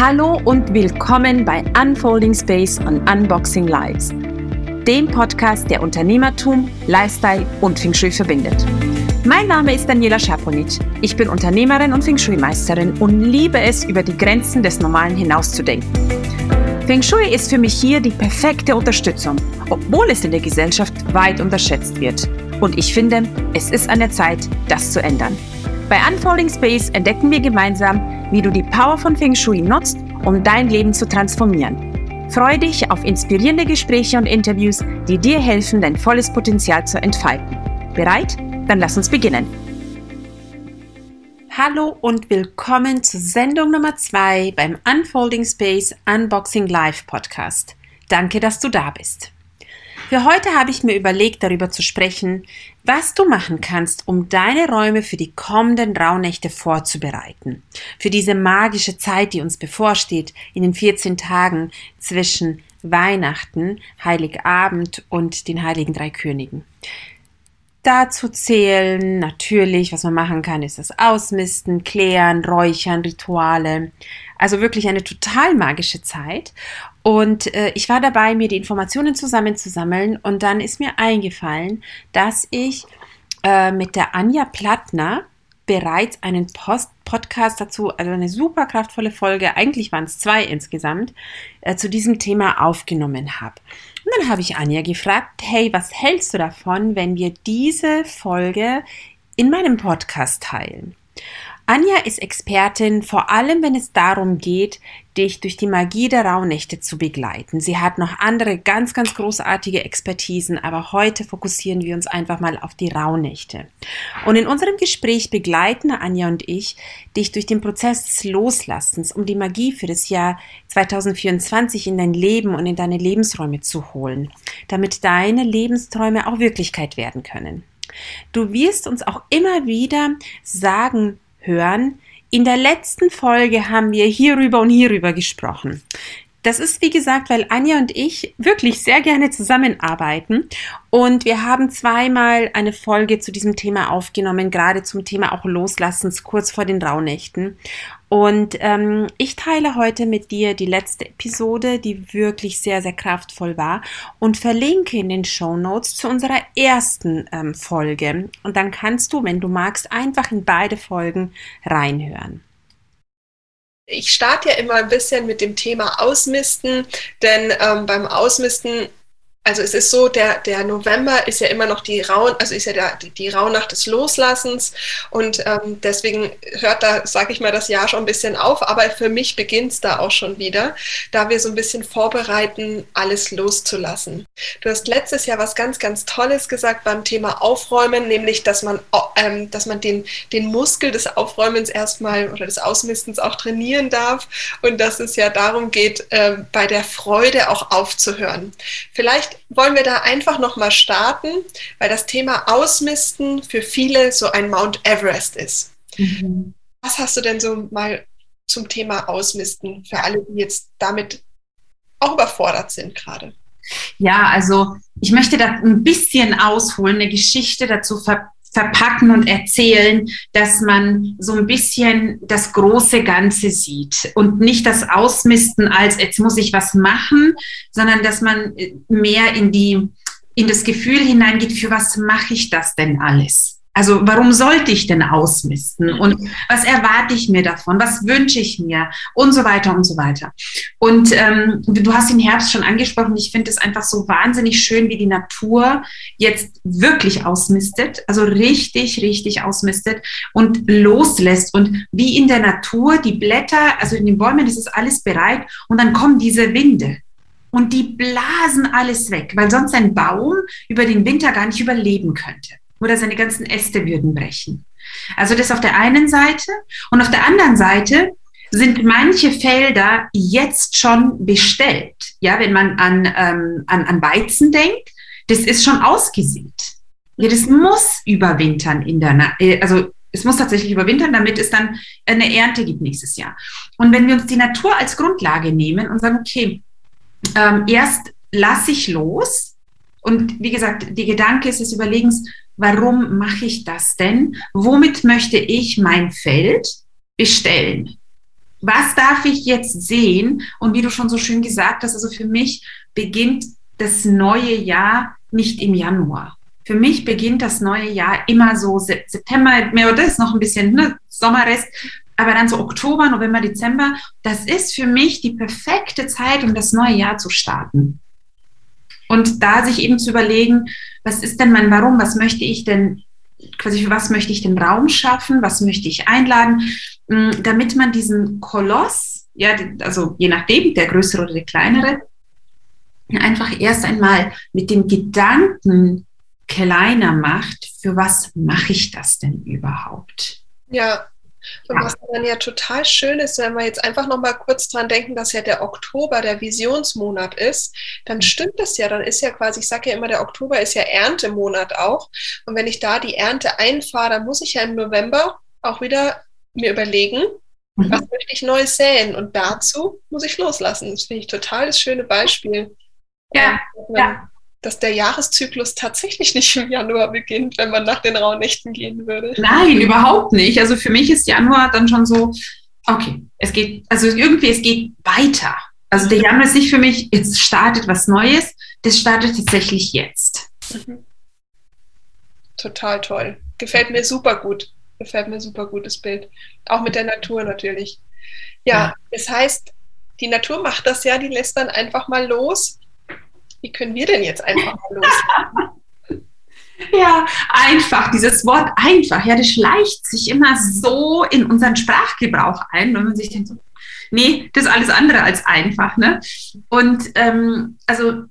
Hallo und willkommen bei Unfolding Space und Unboxing Lives, dem Podcast, der Unternehmertum, Lifestyle und Feng Shui verbindet. Mein Name ist Daniela Schaponic. Ich bin Unternehmerin und Feng Shui-Meisterin und liebe es, über die Grenzen des Normalen hinauszudenken. Feng Shui ist für mich hier die perfekte Unterstützung, obwohl es in der Gesellschaft weit unterschätzt wird. Und ich finde, es ist an der Zeit, das zu ändern. Bei Unfolding Space entdecken wir gemeinsam, wie du die Power von Feng Shui nutzt, um dein Leben zu transformieren. Freue dich auf inspirierende Gespräche und Interviews, die dir helfen, dein volles Potenzial zu entfalten. Bereit? Dann lass uns beginnen. Hallo und willkommen zur Sendung Nummer 2 beim Unfolding Space Unboxing Live Podcast. Danke, dass du da bist. Für heute habe ich mir überlegt, darüber zu sprechen, was du machen kannst, um deine Räume für die kommenden Rauhnächte vorzubereiten. Für diese magische Zeit, die uns bevorsteht, in den 14 Tagen zwischen Weihnachten, Heiligabend und den Heiligen Drei Königen. Dazu zählen natürlich, was man machen kann, ist das Ausmisten, Klären, Räuchern, Rituale. Also wirklich eine total magische Zeit. Und äh, ich war dabei, mir die Informationen zusammenzusammeln und dann ist mir eingefallen, dass ich äh, mit der Anja Plattner bereits einen Post Podcast dazu, also eine super kraftvolle Folge, eigentlich waren es zwei insgesamt, äh, zu diesem Thema aufgenommen habe. Und dann habe ich Anja gefragt, hey, was hältst du davon, wenn wir diese Folge in meinem Podcast teilen? Anja ist Expertin, vor allem wenn es darum geht, dich durch die Magie der Rauhnächte zu begleiten. Sie hat noch andere ganz, ganz großartige Expertisen, aber heute fokussieren wir uns einfach mal auf die Rauhnächte. Und in unserem Gespräch begleiten Anja und ich dich durch den Prozess des Loslassens, um die Magie für das Jahr 2024 in dein Leben und in deine Lebensräume zu holen, damit deine Lebensträume auch Wirklichkeit werden können. Du wirst uns auch immer wieder sagen, hören. In der letzten Folge haben wir hierüber und hierüber gesprochen. Das ist, wie gesagt, weil Anja und ich wirklich sehr gerne zusammenarbeiten. Und wir haben zweimal eine Folge zu diesem Thema aufgenommen, gerade zum Thema auch Loslassens kurz vor den Rauhnächten. Und ähm, ich teile heute mit dir die letzte Episode, die wirklich sehr, sehr kraftvoll war und verlinke in den Show Notes zu unserer ersten ähm, Folge. Und dann kannst du, wenn du magst, einfach in beide Folgen reinhören. Ich starte ja immer ein bisschen mit dem Thema Ausmisten, denn ähm, beim Ausmisten also es ist so, der, der November ist ja immer noch die Rauh, also ist ja der, die, die Rauhnacht des Loslassens und ähm, deswegen hört da, sage ich mal, das Jahr schon ein bisschen auf, aber für mich beginnt es da auch schon wieder, da wir so ein bisschen vorbereiten, alles loszulassen. Du hast letztes Jahr was ganz, ganz Tolles gesagt beim Thema Aufräumen, nämlich, dass man, ähm, dass man den, den Muskel des Aufräumens erstmal oder des Ausmistens auch trainieren darf und dass es ja darum geht, äh, bei der Freude auch aufzuhören. Vielleicht wollen wir da einfach nochmal starten, weil das Thema Ausmisten für viele so ein Mount Everest ist. Mhm. Was hast du denn so mal zum Thema Ausmisten für alle, die jetzt damit auch überfordert sind gerade? Ja, also ich möchte da ein bisschen ausholen, eine Geschichte dazu ver verpacken und erzählen, dass man so ein bisschen das große Ganze sieht und nicht das Ausmisten als jetzt muss ich was machen, sondern dass man mehr in die in das Gefühl hineingeht, für was mache ich das denn alles? Also warum sollte ich denn ausmisten? Und was erwarte ich mir davon? Was wünsche ich mir? Und so weiter und so weiter. Und ähm, du hast den Herbst schon angesprochen. Ich finde es einfach so wahnsinnig schön, wie die Natur jetzt wirklich ausmistet. Also richtig, richtig ausmistet und loslässt. Und wie in der Natur die Blätter, also in den Bäumen, das ist alles bereit. Und dann kommen diese Winde. Und die blasen alles weg, weil sonst ein Baum über den Winter gar nicht überleben könnte oder seine ganzen Äste würden brechen. Also das auf der einen Seite. Und auf der anderen Seite sind manche Felder jetzt schon bestellt. Ja, wenn man an, ähm, an, an Weizen denkt, das ist schon ausgesät. Ja, das muss überwintern in der, Na äh, also es muss tatsächlich überwintern, damit es dann eine Ernte gibt nächstes Jahr. Und wenn wir uns die Natur als Grundlage nehmen und sagen, okay, ähm, erst lasse ich los. Und wie gesagt, die Gedanke ist des Überlegens, warum mache ich das denn? Womit möchte ich mein Feld bestellen? was darf ich jetzt sehen? Und wie du schon so schön gesagt hast, also für mich beginnt das neue Jahr nicht im Januar. Für mich beginnt das neue Jahr immer so September, mehr oder ist noch ein bisschen ne, Sommerrest, aber dann so Oktober, November, Dezember. Das ist für mich die perfekte Zeit, um das neue Jahr zu starten. Und da sich eben zu überlegen, was ist denn mein Warum, was möchte ich denn, quasi für was möchte ich den Raum schaffen, was möchte ich einladen, mm, damit man diesen Koloss, ja, also je nachdem, der größere oder der kleinere, einfach erst einmal mit dem Gedanken kleiner macht, für was mache ich das denn überhaupt? Ja, und was dann ja total schön ist, wenn wir jetzt einfach noch mal kurz dran denken, dass ja der Oktober der Visionsmonat ist, dann stimmt das ja. Dann ist ja quasi, ich sage ja immer, der Oktober ist ja Erntemonat auch. Und wenn ich da die Ernte einfahre, dann muss ich ja im November auch wieder mir überlegen, mhm. was möchte ich neu säen. Und dazu muss ich loslassen. Das finde ich total das schöne Beispiel. Ja, ja dass der Jahreszyklus tatsächlich nicht im Januar beginnt, wenn man nach den rauen Nächten gehen würde. Nein, überhaupt nicht. Also für mich ist Januar dann schon so, okay, es geht, also irgendwie, es geht weiter. Also der Januar ist nicht für mich, jetzt startet was Neues, das startet tatsächlich jetzt. Mhm. Total toll. Gefällt mir super gut. Gefällt mir super gutes Bild. Auch mit der Natur natürlich. Ja, ja, das heißt, die Natur macht das ja, die lässt dann einfach mal los wie können wir denn jetzt einfach mal los? Ja, einfach, dieses Wort einfach, ja, das schleicht sich immer so in unseren Sprachgebrauch ein, wenn man sich denkt, so, nee, das ist alles andere als einfach. Ne? Und ähm, also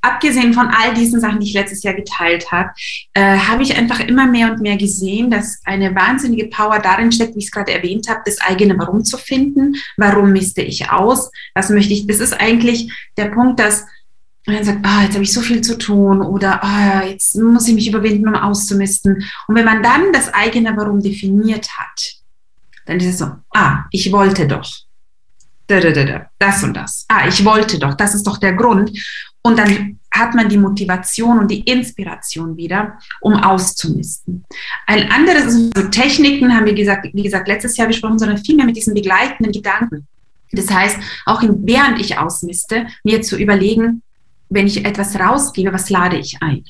abgesehen von all diesen Sachen, die ich letztes Jahr geteilt habe, äh, habe ich einfach immer mehr und mehr gesehen, dass eine wahnsinnige Power darin steckt, wie ich es gerade erwähnt habe, das eigene Warum zu finden. Warum misste ich aus? Was möchte ich? Das ist eigentlich der Punkt, dass und dann sagt, ah, jetzt habe ich so viel zu tun oder ah, jetzt muss ich mich überwinden, um auszumisten. Und wenn man dann das eigene Warum definiert hat, dann ist es so, ah, ich wollte doch. Das und das. Ah, ich wollte doch. Das ist doch der Grund. Und dann hat man die Motivation und die Inspiration wieder, um auszumisten. Ein anderes, also Techniken haben wir gesagt, wie gesagt, letztes Jahr besprochen, sondern vielmehr mit diesen begleitenden Gedanken. Das heißt, auch während ich ausmiste, mir zu überlegen, wenn ich etwas rausgebe, was lade ich ein?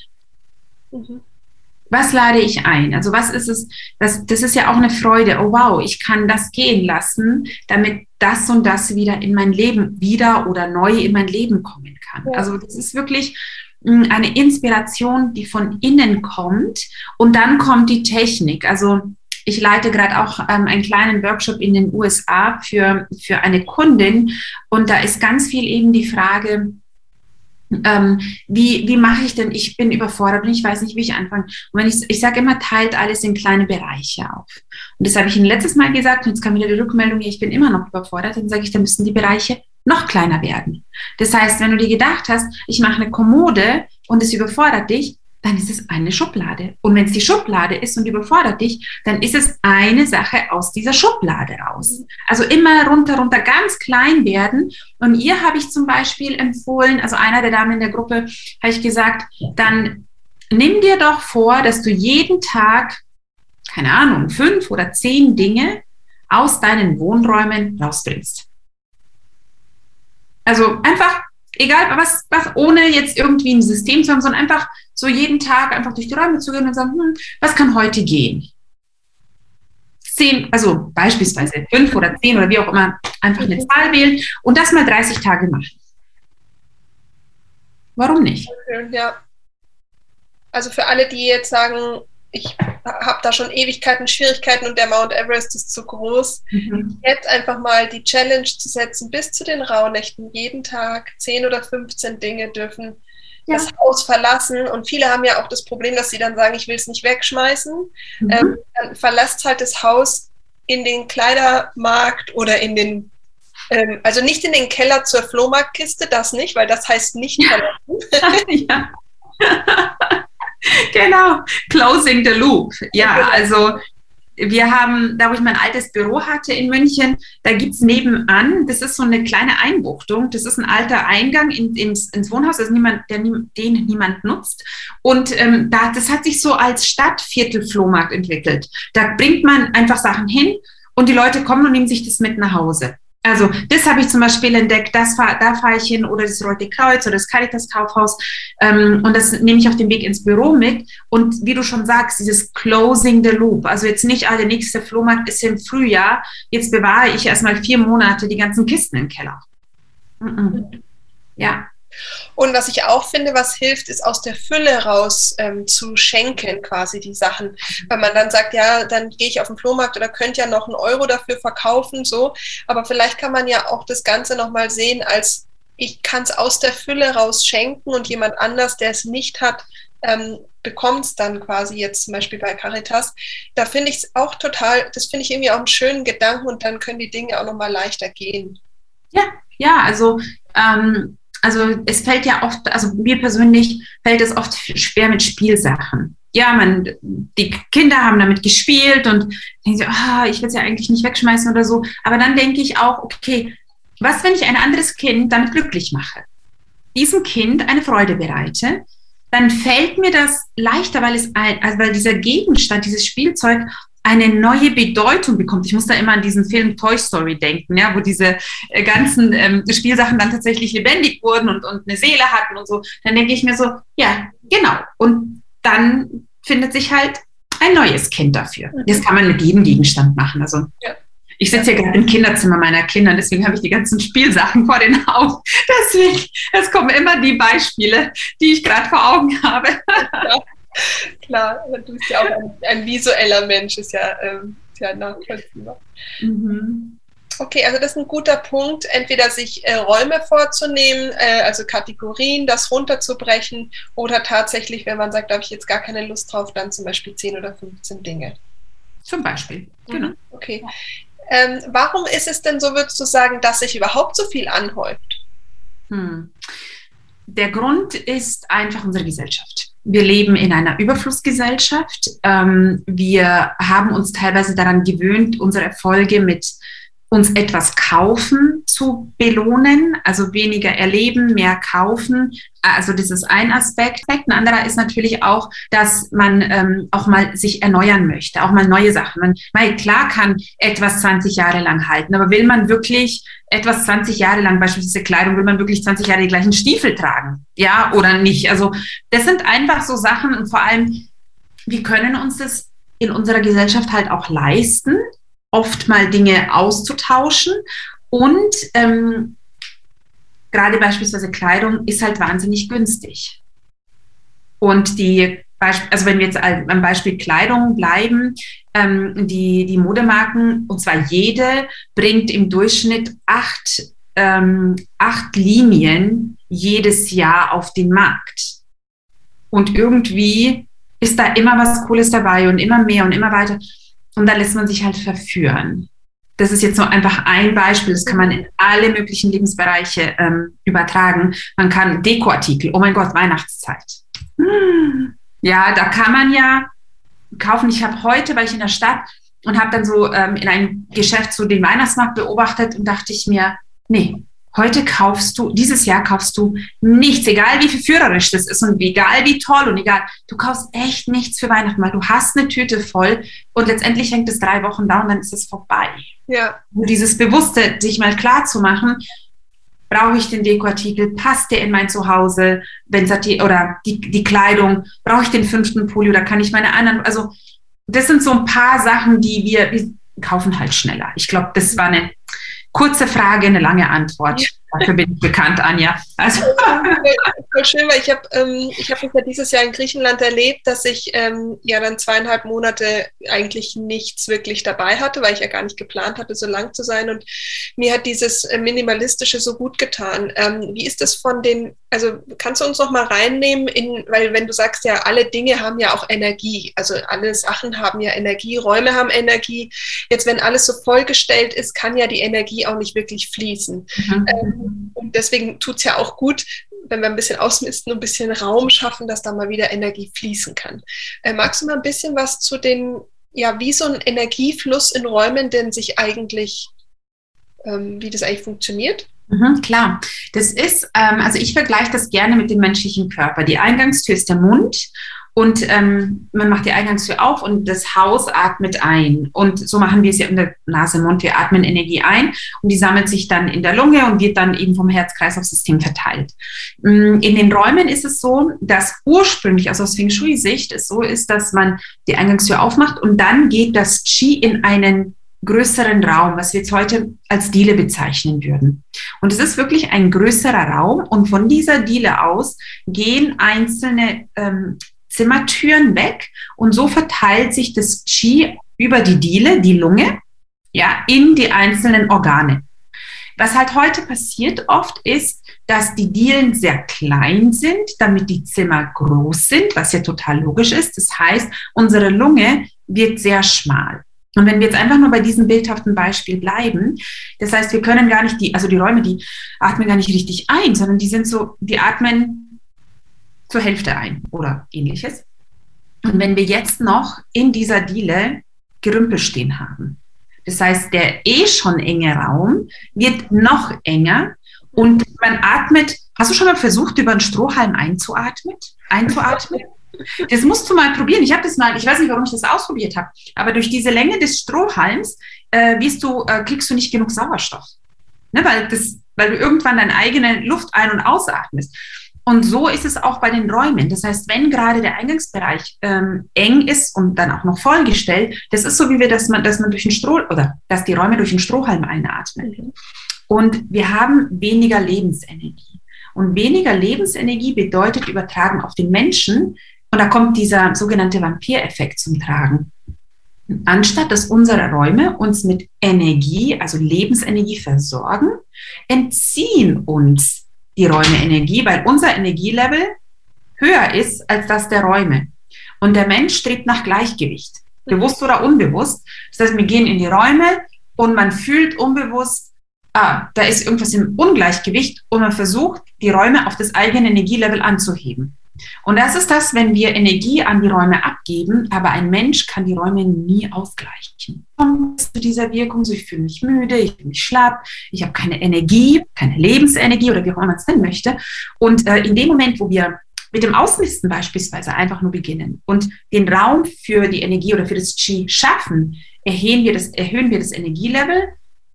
Mhm. Was lade ich ein? Also was ist es? Das, das ist ja auch eine Freude. Oh wow, ich kann das gehen lassen, damit das und das wieder in mein Leben, wieder oder neu in mein Leben kommen kann. Ja. Also das ist wirklich hm, eine Inspiration, die von innen kommt und dann kommt die Technik. Also ich leite gerade auch ähm, einen kleinen Workshop in den USA für, für eine Kundin und da ist ganz viel eben die Frage, ähm, wie, wie mache ich denn? Ich bin überfordert und ich weiß nicht, wie ich anfange. Und wenn ich, ich sage immer, teilt alles in kleine Bereiche auf. Und das habe ich Ihnen letztes Mal gesagt, und jetzt kam wieder die Rückmeldung, ich bin immer noch überfordert, dann sage ich, dann müssen die Bereiche noch kleiner werden. Das heißt, wenn du dir gedacht hast, ich mache eine Kommode und es überfordert dich, dann ist es eine Schublade. Und wenn es die Schublade ist und überfordert dich, dann ist es eine Sache aus dieser Schublade raus. Also immer runter, runter, ganz klein werden. Und ihr habe ich zum Beispiel empfohlen, also einer der Damen in der Gruppe, habe ich gesagt, dann nimm dir doch vor, dass du jeden Tag, keine Ahnung, fünf oder zehn Dinge aus deinen Wohnräumen rausbringst. Also einfach egal was, was ohne jetzt irgendwie ein System zu haben, sondern einfach so jeden Tag einfach durch die Räume zu gehen und sagen, hm, was kann heute gehen? Zehn, also beispielsweise fünf oder zehn oder wie auch immer, einfach eine Zahl wählen und das mal 30 Tage machen. Warum nicht? Ja. Also für alle, die jetzt sagen, ich habe da schon Ewigkeiten Schwierigkeiten und der Mount Everest ist zu groß. Mhm. Jetzt einfach mal die Challenge zu setzen, bis zu den Rauhnächten, jeden Tag 10 oder 15 Dinge dürfen ja. das Haus verlassen. Und viele haben ja auch das Problem, dass sie dann sagen, ich will es nicht wegschmeißen. Mhm. Ähm, dann verlasst halt das Haus in den Kleidermarkt oder in den, ähm, also nicht in den Keller zur Flohmarktkiste, das nicht, weil das heißt nicht verlassen. ja. genau, closing the loop. Ja, also wir haben, da wo ich mein altes Büro hatte in München, da gibt es nebenan, das ist so eine kleine Einbuchtung, das ist ein alter Eingang in, ins, ins Wohnhaus, also niemand, der, den niemand nutzt. Und ähm, da, das hat sich so als Stadtviertel-Flohmarkt entwickelt. Da bringt man einfach Sachen hin und die Leute kommen und nehmen sich das mit nach Hause. Also das habe ich zum Beispiel entdeckt, das fahr, da fahre ich hin oder das Rote Kreuz oder das Caritas Kaufhaus ähm, und das nehme ich auf dem Weg ins Büro mit. Und wie du schon sagst, dieses Closing the Loop, also jetzt nicht, ah, der nächste Flohmarkt ist im Frühjahr, jetzt bewahre ich erstmal vier Monate die ganzen Kisten im Keller. Mm -mm. Ja, und was ich auch finde, was hilft, ist aus der Fülle raus ähm, zu schenken, quasi die Sachen. Weil man dann sagt, ja, dann gehe ich auf den Flohmarkt oder könnte ja noch einen Euro dafür verkaufen, so. Aber vielleicht kann man ja auch das Ganze nochmal sehen als, ich kann es aus der Fülle raus schenken und jemand anders, der es nicht hat, ähm, bekommt es dann quasi jetzt zum Beispiel bei Caritas. Da finde ich es auch total, das finde ich irgendwie auch einen schönen Gedanken und dann können die Dinge auch nochmal leichter gehen. Ja, ja, also ähm, also es fällt ja oft, also mir persönlich fällt es oft schwer mit Spielsachen. Ja, man, die Kinder haben damit gespielt und denken so, ah, ich will es ja eigentlich nicht wegschmeißen oder so. Aber dann denke ich auch, okay, was, wenn ich ein anderes Kind damit glücklich mache? Diesem Kind eine Freude bereite, dann fällt mir das leichter, weil es ein, also weil dieser Gegenstand, dieses Spielzeug eine neue Bedeutung bekommt. Ich muss da immer an diesen Film Toy Story denken, ja, wo diese äh, ganzen ähm, Spielsachen dann tatsächlich lebendig wurden und, und eine Seele hatten und so. Dann denke ich mir so, ja, genau. Und dann findet sich halt ein neues Kind dafür. Mhm. Das kann man mit jedem Gegenstand machen. Also ja. ich sitze hier gerade im Kinderzimmer meiner Kinder, deswegen habe ich die ganzen Spielsachen vor den Augen. Deswegen, es kommen immer die Beispiele, die ich gerade vor Augen habe. Ja. Klar, du bist ja auch ein, ein visueller Mensch, ist ja, ähm, ist ja nachvollziehbar. Mhm. Okay, also das ist ein guter Punkt, entweder sich äh, Räume vorzunehmen, äh, also Kategorien, das runterzubrechen oder tatsächlich, wenn man sagt, da habe ich jetzt gar keine Lust drauf, dann zum Beispiel 10 oder 15 Dinge. Zum Beispiel, mhm, genau. Okay. Ähm, warum ist es denn so, würdest du sagen, dass sich überhaupt so viel anhäuft? Hm. Der Grund ist einfach unsere Gesellschaft wir leben in einer Überflussgesellschaft. Ähm, wir haben uns teilweise daran gewöhnt, unsere Erfolge mit uns etwas kaufen zu belohnen, also weniger erleben, mehr kaufen. Also das ist ein Aspekt. Ein anderer ist natürlich auch, dass man ähm, auch mal sich erneuern möchte, auch mal neue Sachen. Man, weil klar kann etwas 20 Jahre lang halten, aber will man wirklich etwas 20 Jahre lang, beispielsweise Kleidung, will man wirklich 20 Jahre die gleichen Stiefel tragen? Ja, oder nicht? Also das sind einfach so Sachen und vor allem, wir können uns das in unserer Gesellschaft halt auch leisten, oft mal Dinge auszutauschen und ähm, gerade beispielsweise Kleidung ist halt wahnsinnig günstig. Und die, also wenn wir jetzt beim Beispiel Kleidung bleiben, ähm, die, die Modemarken, und zwar jede, bringt im Durchschnitt acht, ähm, acht Linien jedes Jahr auf den Markt. Und irgendwie ist da immer was Cooles dabei und immer mehr und immer weiter. Und da lässt man sich halt verführen. Das ist jetzt so einfach ein Beispiel. Das kann man in alle möglichen Lebensbereiche ähm, übertragen. Man kann Dekoartikel, oh mein Gott, Weihnachtszeit. Ja, da kann man ja kaufen. Ich habe heute, weil ich in der Stadt und habe dann so ähm, in einem Geschäft so den Weihnachtsmarkt beobachtet und dachte ich mir, nee, Heute kaufst du, dieses Jahr kaufst du nichts, egal wie viel führerisch das ist und egal wie toll und egal, du kaufst echt nichts für Weihnachten, weil du hast eine Tüte voll und letztendlich hängt es drei Wochen da und dann ist es vorbei. Ja. Und dieses Bewusste, sich mal klar zu machen, brauche ich den Dekoartikel, passt der in mein Zuhause, wenn oder die, die Kleidung, brauche ich den fünften Pulli oder kann ich meine anderen, also das sind so ein paar Sachen, die wir, wir kaufen halt schneller. Ich glaube, das war eine kurze Frage, eine lange Antwort. Dafür bin ich bekannt, Anja. Also. Voll schön, weil ich habe ähm, ich hab ja dieses Jahr in Griechenland erlebt, dass ich ähm, ja dann zweieinhalb Monate eigentlich nichts wirklich dabei hatte, weil ich ja gar nicht geplant hatte, so lang zu sein. Und mir hat dieses äh, Minimalistische so gut getan. Ähm, wie ist das von den, also kannst du uns noch mal reinnehmen, in, weil wenn du sagst ja, alle Dinge haben ja auch Energie, also alle Sachen haben ja Energie, Räume haben Energie. Jetzt, wenn alles so vollgestellt ist, kann ja die Energie auch nicht wirklich fließen. Mhm. Ähm, und deswegen tut es ja auch gut, wenn wir ein bisschen ausmisten und ein bisschen Raum schaffen, dass da mal wieder Energie fließen kann. Äh, magst du mal ein bisschen was zu den, ja, wie so ein Energiefluss in Räumen denn sich eigentlich, ähm, wie das eigentlich funktioniert? Mhm, klar, das ist, ähm, also ich vergleiche das gerne mit dem menschlichen Körper. Die Eingangstür ist der Mund Und ähm, man macht die Eingangstür auf und das Haus atmet ein. Und so machen wir es ja in der Nase, Mund. Wir atmen Energie ein und die sammelt sich dann in der Lunge und wird dann eben vom Herz-Kreislauf-System verteilt. Mm, in den Räumen ist es so, dass ursprünglich, also aus Feng Shui-Sicht, es so ist, dass man die Eingangstür aufmacht und dann geht das Qi in einen größeren Raum, was wir jetzt heute als Diele bezeichnen würden. Und es ist wirklich ein größerer Raum und von dieser Diele aus gehen einzelne ähm, Zimmertüren weg und so verteilt sich das Qi über die Diele, die Lunge, ja, in die einzelnen Organe. Was halt heute passiert oft ist, dass die Dielen sehr klein sind, damit die Zimmer groß sind, was ja total logisch ist. Das heißt, unsere Lunge wird sehr schmal. Und wenn wir jetzt einfach nur bei diesem bildhaften Beispiel bleiben, das heißt, wir können gar nicht die, also die Räume, die atmen gar nicht richtig ein, sondern die sind so, die atmen zur Hälfte ein oder ähnliches. Und wenn wir jetzt noch in dieser Diele Gerümpel stehen haben, das heißt, der eh schon enge Raum wird noch enger und man atmet. Hast du schon mal versucht, über einen Strohhalm einzuatmen? einzuatmen? Das musst du mal probieren. Ich habe das mal, ich weiß nicht, warum ich das ausprobiert habe, aber durch diese Länge des Strohhalms äh, wirst du, äh, kriegst du nicht genug Sauerstoff. Ne, weil, das, weil du irgendwann deine eigene Luft ein- und ausatmest. Und so ist es auch bei den Räumen. Das heißt, wenn gerade der Eingangsbereich ähm, eng ist und dann auch noch vollgestellt, das ist so wie wir, dass man, dass man durch den Stroh oder dass die Räume durch den Strohhalm einatmen. Mhm. Und wir haben weniger Lebensenergie. Und weniger Lebensenergie bedeutet übertragen auf den Menschen, und da kommt dieser sogenannte Vampireffekt zum Tragen. Anstatt dass unsere Räume uns mit Energie, also Lebensenergie versorgen, entziehen uns die Räume Energie, weil unser Energielevel höher ist als das der Räume. Und der Mensch strebt nach Gleichgewicht, bewusst oder unbewusst. Das heißt, wir gehen in die Räume und man fühlt unbewusst, ah, da ist irgendwas im Ungleichgewicht und man versucht, die Räume auf das eigene Energielevel anzuheben. Und das ist das, wenn wir Energie an die Räume abgeben, aber ein Mensch kann die Räume nie ausgleichen. Zu dieser Wirkung, so ich fühle mich müde, ich fühle mich schlapp, ich habe keine Energie, keine Lebensenergie oder wie auch immer man es nennen möchte. Und äh, in dem Moment, wo wir mit dem Ausmisten beispielsweise einfach nur beginnen und den Raum für die Energie oder für das Qi schaffen, erhöhen wir das, erhöhen wir das Energielevel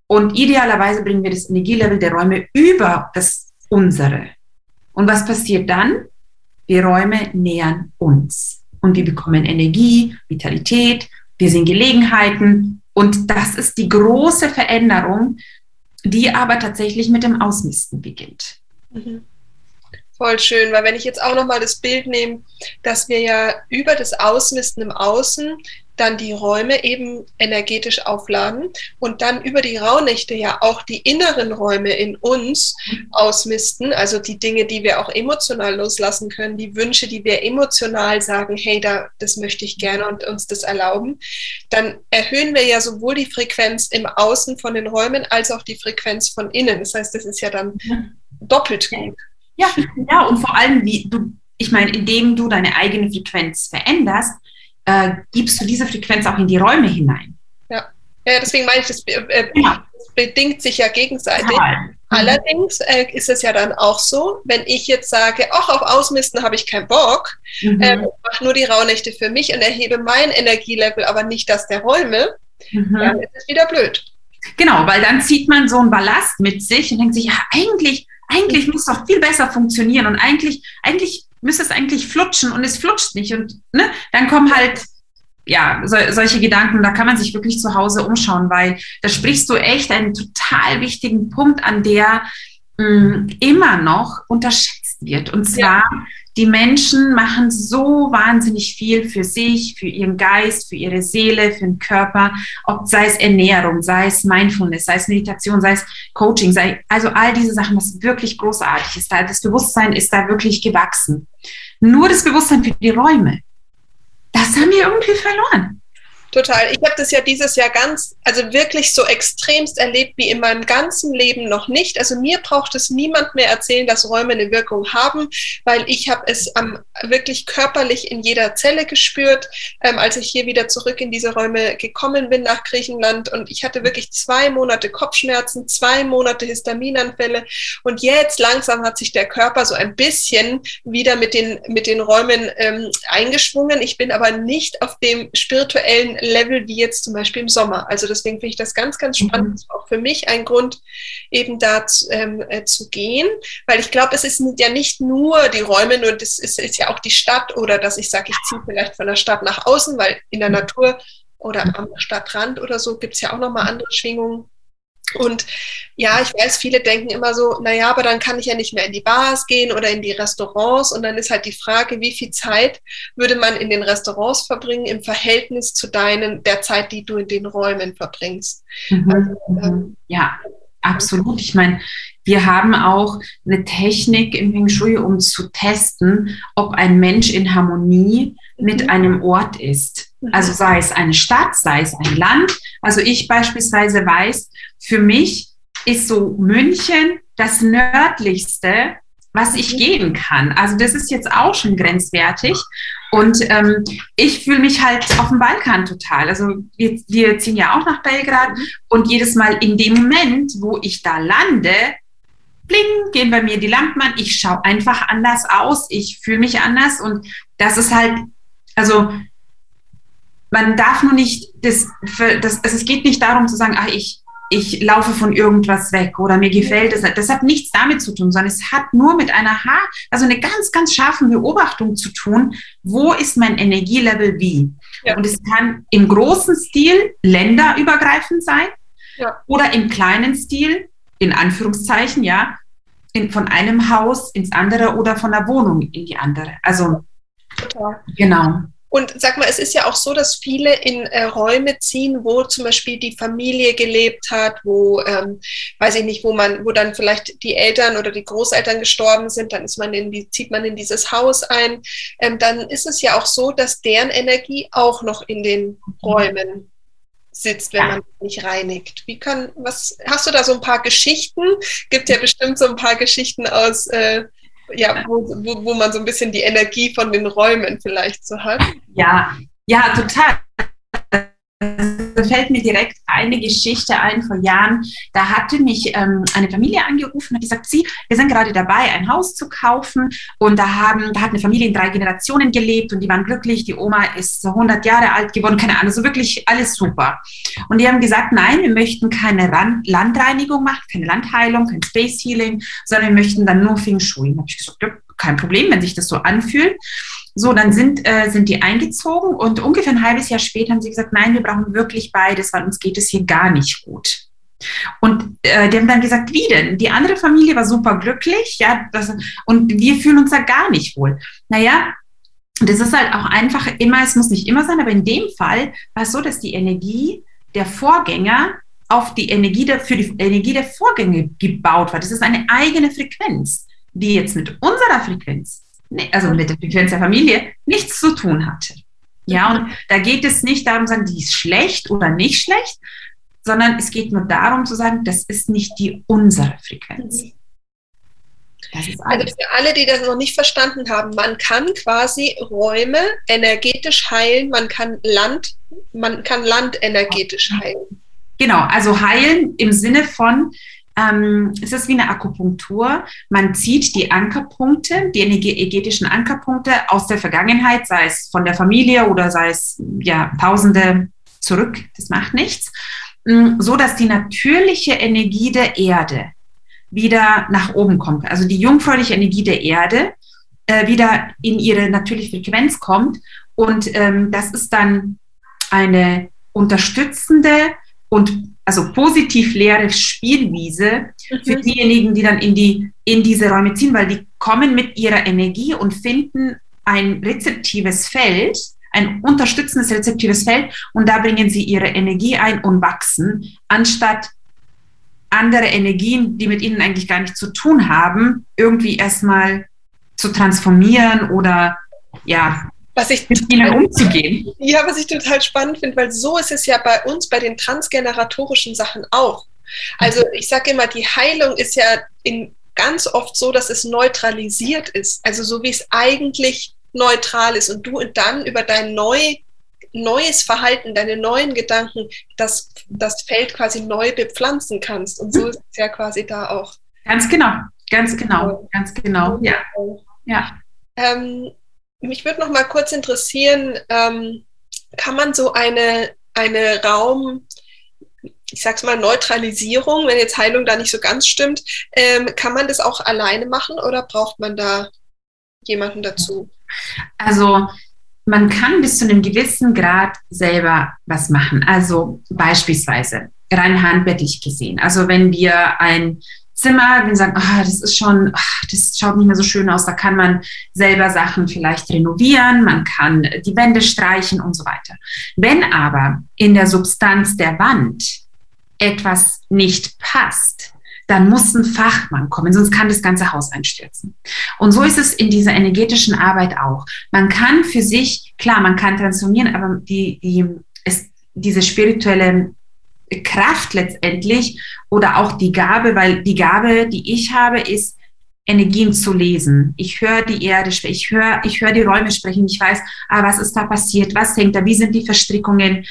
und idealerweise bringen wir das Energielevel der Räume über das unsere. Und was passiert dann? Die Räume nähern uns und wir bekommen Energie, Vitalität, wir sehen Gelegenheiten und das ist die große Veränderung, die aber tatsächlich mit dem Ausmisten beginnt. Mhm. Voll schön, weil wenn ich jetzt auch nochmal das Bild nehme, dass wir ja über das Ausmisten im Außen dann die Räume eben energetisch aufladen und dann über die Rauhnächte ja auch die inneren Räume in uns ausmisten, also die Dinge, die wir auch emotional loslassen können, die Wünsche, die wir emotional sagen, hey, da, das möchte ich gerne und uns das erlauben, dann erhöhen wir ja sowohl die Frequenz im Außen von den Räumen als auch die Frequenz von innen. Das heißt, das ist ja dann doppelt gut. Ja, ja, und vor allem, wie du, ich meine, indem du deine eigene Frequenz veränderst, äh, gibst du diese Frequenz auch in die Räume hinein. Ja, ja deswegen meine ich, das, äh, ja. das bedingt sich ja gegenseitig. Total. Mhm. Allerdings äh, ist es ja dann auch so, wenn ich jetzt sage, ach, auf Ausmisten habe ich keinen Bock, mhm. äh, ich mache nur die Rauhnächte für mich und erhebe mein Energielevel, aber nicht das der Räume, mhm. dann ist es wieder blöd. Genau, weil dann zieht man so einen Ballast mit sich und denkt sich, ja, eigentlich, eigentlich muss doch viel besser funktionieren und eigentlich, eigentlich müsste es eigentlich flutschen und es flutscht nicht. Und ne, dann kommen halt ja, so, solche Gedanken, da kann man sich wirklich zu Hause umschauen, weil da sprichst du echt einen total wichtigen Punkt an, der mh, mm, immer noch unterschätzt wird. Und zwar ja die Menschen machen so wahnsinnig viel für sich, für ihren Geist, für ihre Seele, für den Körper, ob sei es Ernährung, sei es Mindfulness, sei es Meditation, sei es Coaching, sei also all diese Sachen, was wirklich großartig ist. Das Bewusstsein ist da wirklich gewachsen. Nur das Bewusstsein für die Räume, das haben wir irgendwie verloren. Total. Ich habe das ja dieses Jahr ganz, also wirklich so extremst erlebt wie in meinem ganzen Leben noch nicht. Also mir braucht es niemand mehr erzählen, dass Räume eine Wirkung haben, weil ich habe es ähm, wirklich körperlich in jeder Zelle gespürt, ähm, als ich hier wieder zurück in diese Räume gekommen bin nach Griechenland. Und ich hatte wirklich zwei Monate Kopfschmerzen, zwei Monate Histaminanfälle. Und jetzt langsam hat sich der Körper so ein bisschen wieder mit den, mit den Räumen ähm, eingeschwungen. Ich bin aber nicht auf dem spirituellen Level wie jetzt zum Beispiel im Sommer. Also deswegen finde ich das ganz, ganz spannend. Mhm. Das ist auch für mich ein Grund, eben da zu, ähm, äh, zu gehen, weil ich glaube, es ist ja nicht nur die Räume, nur das ist, ist ja auch die Stadt oder dass ich sage, ich ziehe vielleicht von der Stadt nach außen, weil in der mhm. Natur oder am Stadtrand oder so gibt es ja auch nochmal andere Schwingungen. Und ja, ich weiß, viele denken immer so, naja, aber dann kann ich ja nicht mehr in die Bars gehen oder in die Restaurants. Und dann ist halt die Frage, wie viel Zeit würde man in den Restaurants verbringen im Verhältnis zu deinen, der Zeit, die du in den Räumen verbringst. Mhm. Also, ähm, ja, absolut. Ich meine, wir haben auch eine Technik im Wing Shui, um zu testen, ob ein Mensch in Harmonie mit mhm. einem Ort ist. Also mhm. sei es eine Stadt, sei es ein Land. Also ich beispielsweise weiß, für mich ist so München das nördlichste, was ich mhm. gehen kann. Also das ist jetzt auch schon grenzwertig. Und ähm, ich fühle mich halt auf dem Balkan total. Also wir, wir ziehen ja auch nach Belgrad und jedes Mal in dem Moment, wo ich da lande, bling, gehen bei mir die Lampen an. Ich schaue einfach anders aus. Ich fühle mich anders und das ist halt, also man darf nur nicht, das, das, also es geht nicht darum zu sagen, ach, ich, ich laufe von irgendwas weg oder mir gefällt es. Das hat nichts damit zu tun, sondern es hat nur mit einer Haar, also eine ganz, ganz scharfen Beobachtung zu tun, wo ist mein Energielevel wie. Ja. Und es kann im großen Stil länderübergreifend sein ja. oder im kleinen Stil, in Anführungszeichen, ja, in, von einem Haus ins andere oder von der Wohnung in die andere. Also, Total. genau. Und sag mal, es ist ja auch so, dass viele in äh, Räume ziehen, wo zum Beispiel die Familie gelebt hat, wo, ähm, weiß ich nicht, wo man, wo dann vielleicht die Eltern oder die Großeltern gestorben sind, dann ist man in die, zieht man in dieses Haus ein. Ähm, dann ist es ja auch so, dass deren Energie auch noch in den Räumen sitzt, wenn man nicht reinigt. Wie kann, was, hast du da so ein paar Geschichten? Gibt ja bestimmt so ein paar Geschichten aus äh, ja, wo, wo, wo man so ein bisschen die Energie von den Räumen vielleicht so hat. Ja, ja, total. Da fällt mir direkt eine Geschichte ein vor Jahren. Da hatte mich ähm, eine Familie angerufen und gesagt, Sie, wir sind gerade dabei, ein Haus zu kaufen. Und da, haben, da hat eine Familie in drei Generationen gelebt und die waren glücklich. Die Oma ist 100 Jahre alt geworden, keine Ahnung, so wirklich alles super. Und die haben gesagt, nein, wir möchten keine Rand Landreinigung machen, keine Landheilung, kein Space Healing, sondern wir möchten dann nur Feng Shui. Da habe ich gesagt, ja, kein Problem, wenn sich das so anfühlt. So, dann sind, äh, sind die eingezogen und ungefähr ein halbes Jahr später haben sie gesagt, nein, wir brauchen wirklich beides, weil uns geht es hier gar nicht gut. Und äh, die haben dann gesagt, wie denn? Die andere Familie war super glücklich, ja, das, und wir fühlen uns da gar nicht wohl. Naja, das ist halt auch einfach immer, es muss nicht immer sein, aber in dem Fall war es so, dass die Energie der Vorgänger auf die Energie der, für die Energie der Vorgänge gebaut war. Das ist eine eigene Frequenz, die jetzt mit unserer Frequenz also mit der Frequenz der Familie, nichts zu tun hatte. Ja, und da geht es nicht darum, zu sagen, die ist schlecht oder nicht schlecht, sondern es geht nur darum zu sagen, das ist nicht die unsere Frequenz. Also für alle, die das noch nicht verstanden haben, man kann quasi Räume energetisch heilen, man kann Land, man kann Land energetisch heilen. Genau, also heilen im Sinne von, ähm, es ist wie eine Akupunktur. Man zieht die Ankerpunkte, die energetischen Ankerpunkte aus der Vergangenheit, sei es von der Familie oder sei es ja Tausende zurück. Das macht nichts, mm, so dass die natürliche Energie der Erde wieder nach oben kommt. Also die jungfräuliche Energie der Erde äh, wieder in ihre natürliche Frequenz kommt. Und ähm, das ist dann eine unterstützende und also positiv leere Spielwiese für mhm. diejenigen, die dann in, die, in diese Räume ziehen, weil die kommen mit ihrer Energie und finden ein rezeptives Feld, ein unterstützendes rezeptives Feld und da bringen sie ihre Energie ein und wachsen, anstatt andere Energien, die mit ihnen eigentlich gar nichts zu tun haben, irgendwie erstmal zu transformieren oder ja, was ich mit ihnen umzugehen. Ja, was ich total spannend finde, weil so ist es ja bei uns, bei den transgeneratorischen Sachen auch. Also mhm. ich sage immer, die Heilung ist ja in, ganz oft so, dass es neutralisiert ist. Also so wie es eigentlich neutral ist und du dann über dein neu, neues Verhalten, deine neuen Gedanken, das, das Feld quasi neu bepflanzen kannst. Und so mhm. ist es ja quasi da auch. Ganz genau, ganz genau, ganz genau, ja. ja. Ähm, mich würde noch mal kurz interessieren, ähm, kann man so eine, eine Raum, ich sag's mal, Neutralisierung, wenn jetzt Heilung da nicht so ganz stimmt, ähm, kann man das auch alleine machen oder braucht man da jemanden dazu? Also man kann bis zu einem gewissen Grad selber was machen. Also beispielsweise rein handwerklich gesehen. Also wenn wir ein Zimmer, wenn sagen, oh, das ist schon, oh, das schaut nicht mehr so schön aus, da kann man selber Sachen vielleicht renovieren, man kann die Wände streichen und so weiter. Wenn aber in der Substanz der Wand etwas nicht passt, dann muss ein Fachmann kommen, sonst kann das ganze Haus einstürzen. Und so ist es in dieser energetischen Arbeit auch. Man kann für sich, klar, man kann transformieren, aber die, die, es, diese spirituelle Kraft letztendlich oder auch die Gabe, weil die Gabe, die ich habe, ist, Energien zu lesen. Ich höre die Erde, ich höre, ich höre die Räume sprechen, ich weiß, ah, was ist da passiert, was hängt da, wie sind die Verstrickungen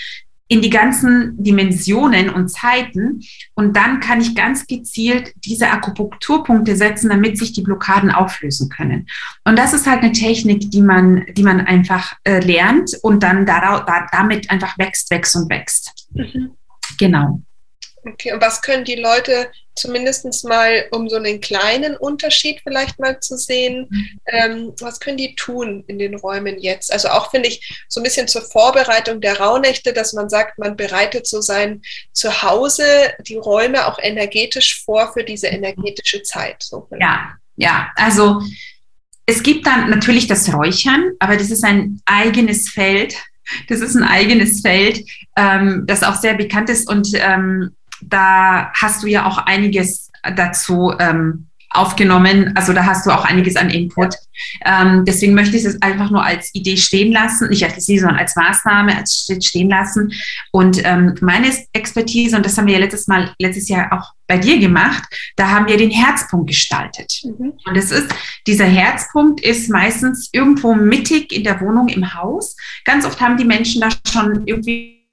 in die ganzen Dimensionen und Zeiten. Und dann kann ich ganz gezielt diese Akupunkturpunkte setzen, damit sich die Blockaden auflösen können. Und das ist halt eine Technik, die man, die man einfach äh, lernt und dann darauf, da, damit einfach wächst, wächst und wächst. Mhm. Genau. Okay, und was können die Leute zumindest mal, um so einen kleinen Unterschied vielleicht mal zu sehen, mhm. ähm, was können die tun in den Räumen jetzt? Also auch finde ich so ein bisschen zur Vorbereitung der Rauhnächte, dass man sagt, man bereitet so sein Zuhause, die Räume auch energetisch vor für diese energetische Zeit. So ja, ja, also es gibt dann natürlich das Räuchern, aber das ist ein eigenes Feld. Das ist ein eigenes Feld, ähm, das auch sehr bekannt ist und ähm, da hast du ja auch einiges dazu ähm, aufgenommen. Also da hast du auch einiges an Input. Ähm, deswegen möchte ich es einfach nur als Idee stehen lassen, nicht als Idee, sondern als Maßnahme, als stehen lassen. Und ähm, meine Expertise, und das haben wir ja letztes Mal, letztes Jahr auch bei dir gemacht, da haben wir den Herzpunkt gestaltet. Mhm. Und es ist, dieser Herzpunkt ist meistens irgendwo mittig in der Wohnung im Haus. Ganz oft haben die Menschen da schon irgendwie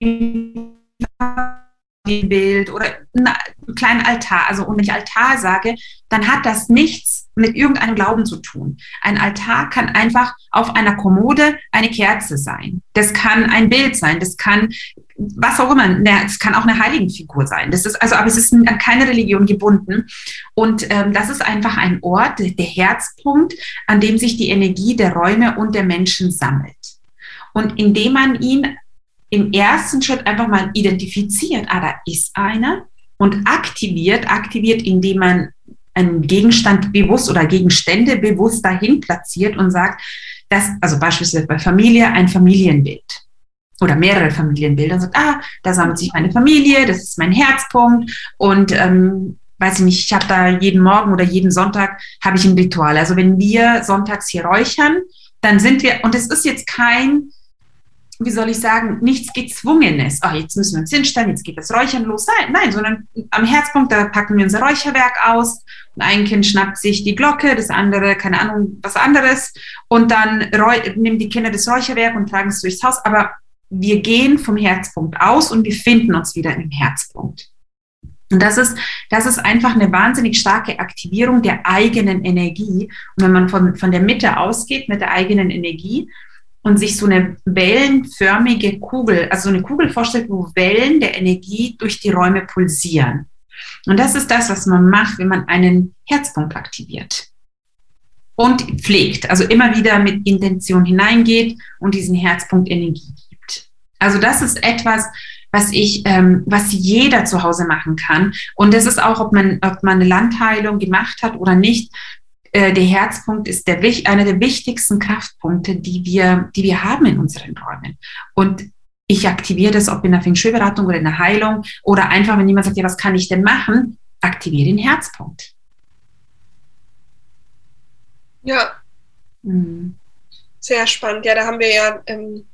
Bild oder einen kleinen Altar. Also, und wenn ich Altar sage, dann hat das nichts mit irgendeinem Glauben zu tun. Ein Altar kann einfach auf einer Kommode eine Kerze sein. Das kann ein Bild sein. Das kann was auch immer. Es kann auch eine Heiligenfigur sein. Das ist also, aber es ist an keine Religion gebunden. Und ähm, das ist einfach ein Ort, der Herzpunkt, an dem sich die Energie der Räume und der Menschen sammelt. Und indem man ihn im ersten Schritt einfach mal identifiziert, ah, da ist einer und aktiviert, aktiviert, indem man einen Gegenstand bewusst oder Gegenstände bewusst dahin platziert und sagt, dass, also beispielsweise bei Familie ein Familienbild oder mehrere Familienbilder und sagt, ah, da sammelt sich meine Familie, das ist mein Herzpunkt und ähm, weiß ich nicht, ich habe da jeden Morgen oder jeden Sonntag habe ich ein Ritual. Also wenn wir sonntags hier räuchern, dann sind wir, und es ist jetzt kein, wie soll ich sagen, nichts Gezwungenes. Oh, jetzt müssen wir uns hinstellen, jetzt geht das Räuchern los. Nein, nein, sondern am Herzpunkt, da packen wir unser Räucherwerk aus. Und ein Kind schnappt sich die Glocke, das andere, keine Ahnung, was anderes. Und dann nehmen die Kinder das Räucherwerk und tragen es durchs Haus. Aber wir gehen vom Herzpunkt aus und befinden uns wieder im Herzpunkt. Und das ist, das ist einfach eine wahnsinnig starke Aktivierung der eigenen Energie. Und wenn man von, von der Mitte ausgeht mit der eigenen Energie, und sich so eine wellenförmige Kugel, also so eine Kugel vorstellt, wo Wellen der Energie durch die Räume pulsieren. Und das ist das, was man macht, wenn man einen Herzpunkt aktiviert und pflegt, also immer wieder mit Intention hineingeht und diesen Herzpunkt Energie gibt. Also das ist etwas, was ich, ähm, was jeder zu Hause machen kann. Und das ist auch, ob man, ob man eine Landheilung gemacht hat oder nicht. Äh, der Herzpunkt ist der, einer der wichtigsten Kraftpunkte, die wir, die wir haben in unseren Räumen. Und ich aktiviere das, ob in der Feng Shui-Beratung oder in der Heilung oder einfach, wenn jemand sagt, ja, was kann ich denn machen? Aktiviere den Herzpunkt. Ja. Mhm. Sehr spannend. Ja, da haben wir ja ähm,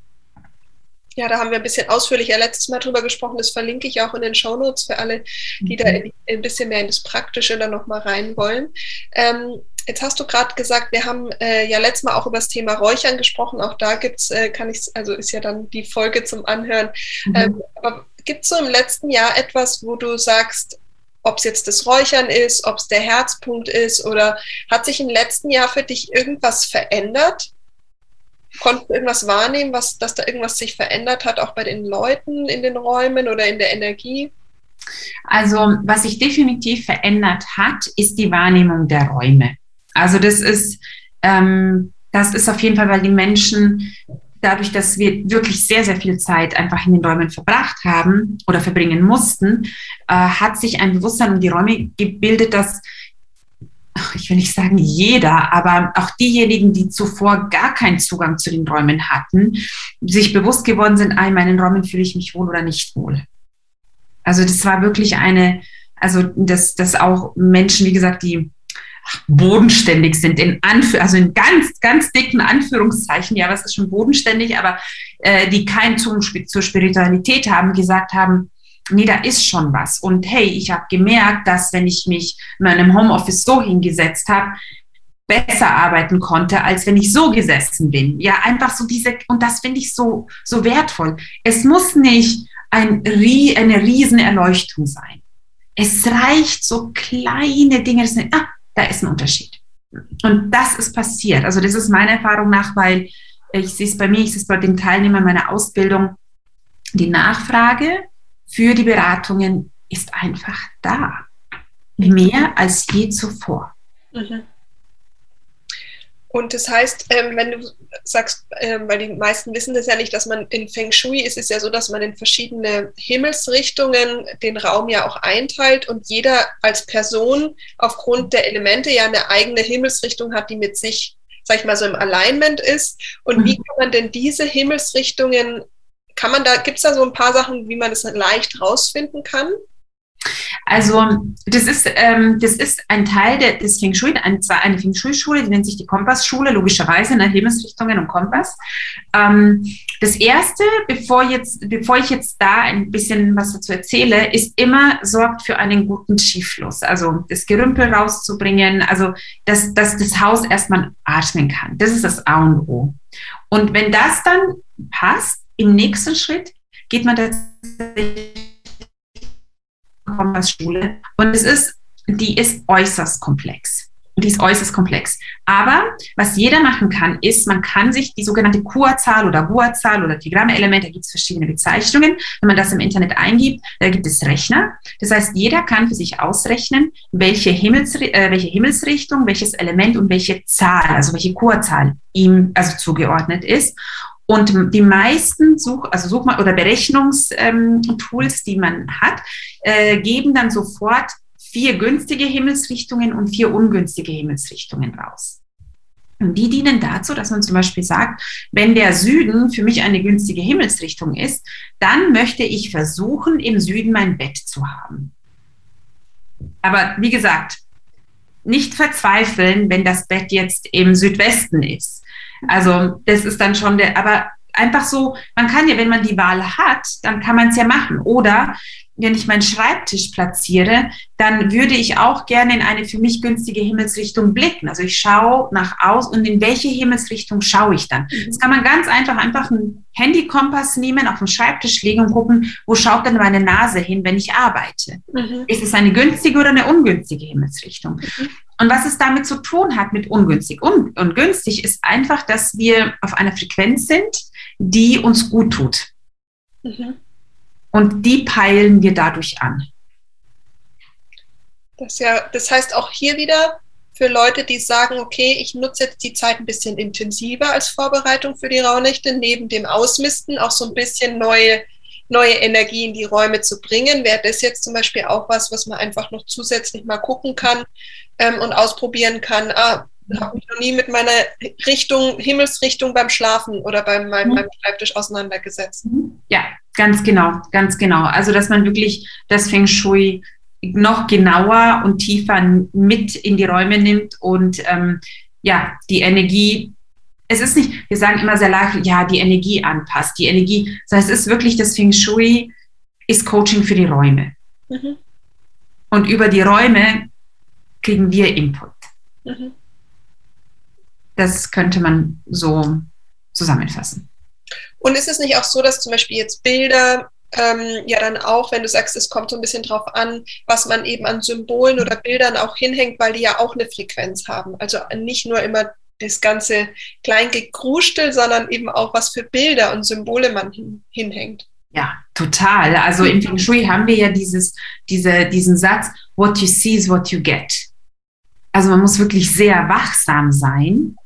ja, da haben wir ein bisschen ausführlicher letztes Mal drüber gesprochen. Das verlinke ich auch in den Show Notes für alle, die mhm. da ein bisschen mehr in das Praktische dann nochmal rein wollen. Ähm, jetzt hast du gerade gesagt, wir haben äh, ja letztes Mal auch über das Thema Räuchern gesprochen. Auch da gibt's, äh, kann ich, also ist ja dann die Folge zum Anhören. Mhm. Ähm, aber gibt es so im letzten Jahr etwas, wo du sagst, ob es jetzt das Räuchern ist, ob es der Herzpunkt ist oder hat sich im letzten Jahr für dich irgendwas verändert? konnten irgendwas wahrnehmen, was, dass da irgendwas sich verändert hat, auch bei den Leuten in den Räumen oder in der Energie? Also, was sich definitiv verändert hat, ist die Wahrnehmung der Räume. Also, das ist, ähm, das ist auf jeden Fall, weil die Menschen dadurch, dass wir wirklich sehr, sehr viel Zeit einfach in den Räumen verbracht haben oder verbringen mussten, äh, hat sich ein Bewusstsein um die Räume gebildet, dass ich will nicht sagen jeder, aber auch diejenigen, die zuvor gar keinen Zugang zu den Räumen hatten, sich bewusst geworden sind, ah, in meinen Räumen fühle ich mich wohl oder nicht wohl. Also das war wirklich eine, also dass, dass auch Menschen, wie gesagt, die bodenständig sind, in Anführ also in ganz, ganz dicken Anführungszeichen, ja, was ist schon bodenständig, aber äh, die keinen Zugang zur Spiritualität haben, gesagt haben, nee, da ist schon was. Und hey, ich habe gemerkt, dass wenn ich mich in meinem Homeoffice so hingesetzt habe, besser arbeiten konnte, als wenn ich so gesessen bin. Ja, einfach so diese, und das finde ich so, so wertvoll. Es muss nicht ein, eine riesen Erleuchtung sein. Es reicht so kleine Dinge, das sind, ah, da ist ein Unterschied. Und das ist passiert. Also das ist meiner Erfahrung nach, weil ich sehe es bei mir, ich sehe es bei den Teilnehmern meiner Ausbildung, die Nachfrage für die Beratungen ist einfach da. Mehr als je zuvor. Mhm. Und das heißt, ähm, wenn du sagst, ähm, weil die meisten wissen das ja nicht, dass man in Feng Shui ist es ja so, dass man in verschiedene Himmelsrichtungen den Raum ja auch einteilt und jeder als Person aufgrund der Elemente ja eine eigene Himmelsrichtung hat, die mit sich, sag ich mal, so im Alignment ist. Und mhm. wie kann man denn diese Himmelsrichtungen kann man da, gibt es da so ein paar Sachen, wie man das leicht rausfinden kann? Also das ist, ähm, das ist ein Teil der, des Feng Shui, ein, eine Feng Shui-Schule, die nennt sich die Kompass-Schule, logischerweise in der Himmelsrichtungen und Kompass. Ähm, das Erste, bevor, jetzt, bevor ich jetzt da ein bisschen was dazu erzähle, ist immer, sorgt für einen guten Schieffluss. Also das Gerümpel rauszubringen, also dass, dass das Haus erstmal atmen kann. Das ist das A und O. Und wenn das dann passt, im nächsten Schritt geht man tatsächlich Kompassschule und es ist, die ist äußerst komplex. Die ist äußerst komplex. Aber was jeder machen kann, ist, man kann sich die sogenannte Kurzzahl oder Gua-Zahl oder Diagrammelement, da gibt es verschiedene Bezeichnungen. Wenn man das im Internet eingibt, da gibt es Rechner. Das heißt, jeder kann für sich ausrechnen, welche, Himmels, äh, welche Himmelsrichtung, welches Element und welche Zahl, also welche Kurzahl ihm also zugeordnet ist. Und die meisten Such, also Such oder Berechnungstools, ähm, die man hat, äh, geben dann sofort vier günstige Himmelsrichtungen und vier ungünstige Himmelsrichtungen raus. Und die dienen dazu, dass man zum Beispiel sagt, wenn der Süden für mich eine günstige Himmelsrichtung ist, dann möchte ich versuchen, im Süden mein Bett zu haben. Aber wie gesagt, nicht verzweifeln, wenn das Bett jetzt im Südwesten ist. Also das ist dann schon der, aber einfach so, man kann ja, wenn man die Wahl hat, dann kann man es ja machen. Oder wenn ich meinen Schreibtisch platziere, dann würde ich auch gerne in eine für mich günstige Himmelsrichtung blicken. Also ich schaue nach aus und in welche Himmelsrichtung schaue ich dann. Mhm. Das kann man ganz einfach einfach einen Handykompass nehmen, auf den Schreibtisch legen und gucken, wo schaut denn meine Nase hin, wenn ich arbeite. Mhm. Ist es eine günstige oder eine ungünstige Himmelsrichtung? Mhm. Und was es damit zu tun hat mit ungünstig und ungünstig, ist einfach, dass wir auf einer Frequenz sind, die uns gut tut. Mhm. Und die peilen wir dadurch an. Das, ja, das heißt auch hier wieder für Leute, die sagen, okay, ich nutze jetzt die Zeit ein bisschen intensiver als Vorbereitung für die Rauhnächte, neben dem Ausmisten auch so ein bisschen neue neue Energie in die Räume zu bringen. Wäre das jetzt zum Beispiel auch was, was man einfach noch zusätzlich mal gucken kann ähm, und ausprobieren kann. Ah, habe mich noch nie mit meiner Richtung, Himmelsrichtung beim Schlafen oder beim, meinem, mhm. Schreibtisch auseinandergesetzt. Mhm. Ja, ganz genau, ganz genau. Also, dass man wirklich das Feng Shui noch genauer und tiefer mit in die Räume nimmt und ähm, ja, die Energie es ist nicht, wir sagen immer sehr leicht, ja, die Energie anpasst, die Energie, heißt, es ist wirklich das Feng Shui ist Coaching für die Räume. Mhm. Und über die Räume kriegen wir Input. Mhm. Das könnte man so zusammenfassen. Und ist es nicht auch so, dass zum Beispiel jetzt Bilder ähm, ja dann auch, wenn du sagst, es kommt so ein bisschen drauf an, was man eben an Symbolen oder Bildern auch hinhängt, weil die ja auch eine Frequenz haben. Also nicht nur immer das ganze Kleingekrustel, sondern eben auch, was für Bilder und Symbole man hin, hinhängt. Ja, total. Also in Feng Shui haben wir ja dieses, diese, diesen Satz, what you see is what you get. Also man muss wirklich sehr wachsam sein,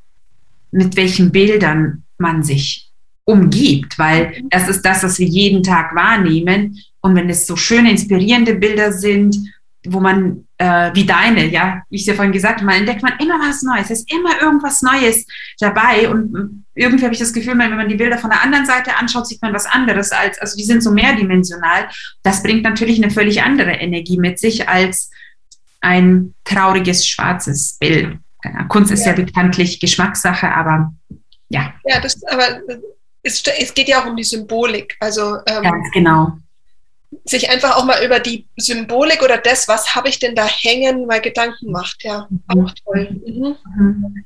mit welchen Bildern man sich umgibt, weil mhm. das ist das, was wir jeden Tag wahrnehmen. Und wenn es so schöne, inspirierende Bilder sind, wo man, äh, wie deine, ja, wie ich ja vorhin gesagt habe, man entdeckt man immer was Neues, es ist immer irgendwas Neues dabei. Und irgendwie habe ich das Gefühl, wenn man die Bilder von der anderen Seite anschaut, sieht man was anderes als, also die sind so mehrdimensional. Das bringt natürlich eine völlig andere Energie mit sich als ein trauriges schwarzes Bild. Genau. Kunst ist ja. ja bekanntlich Geschmackssache, aber ja. Ja, das, aber es, es geht ja auch um die Symbolik. Also ähm, ganz genau. Sich einfach auch mal über die Symbolik oder das, was habe ich denn da hängen, mal Gedanken macht. Ja, mhm. auch toll. Mhm. Mhm.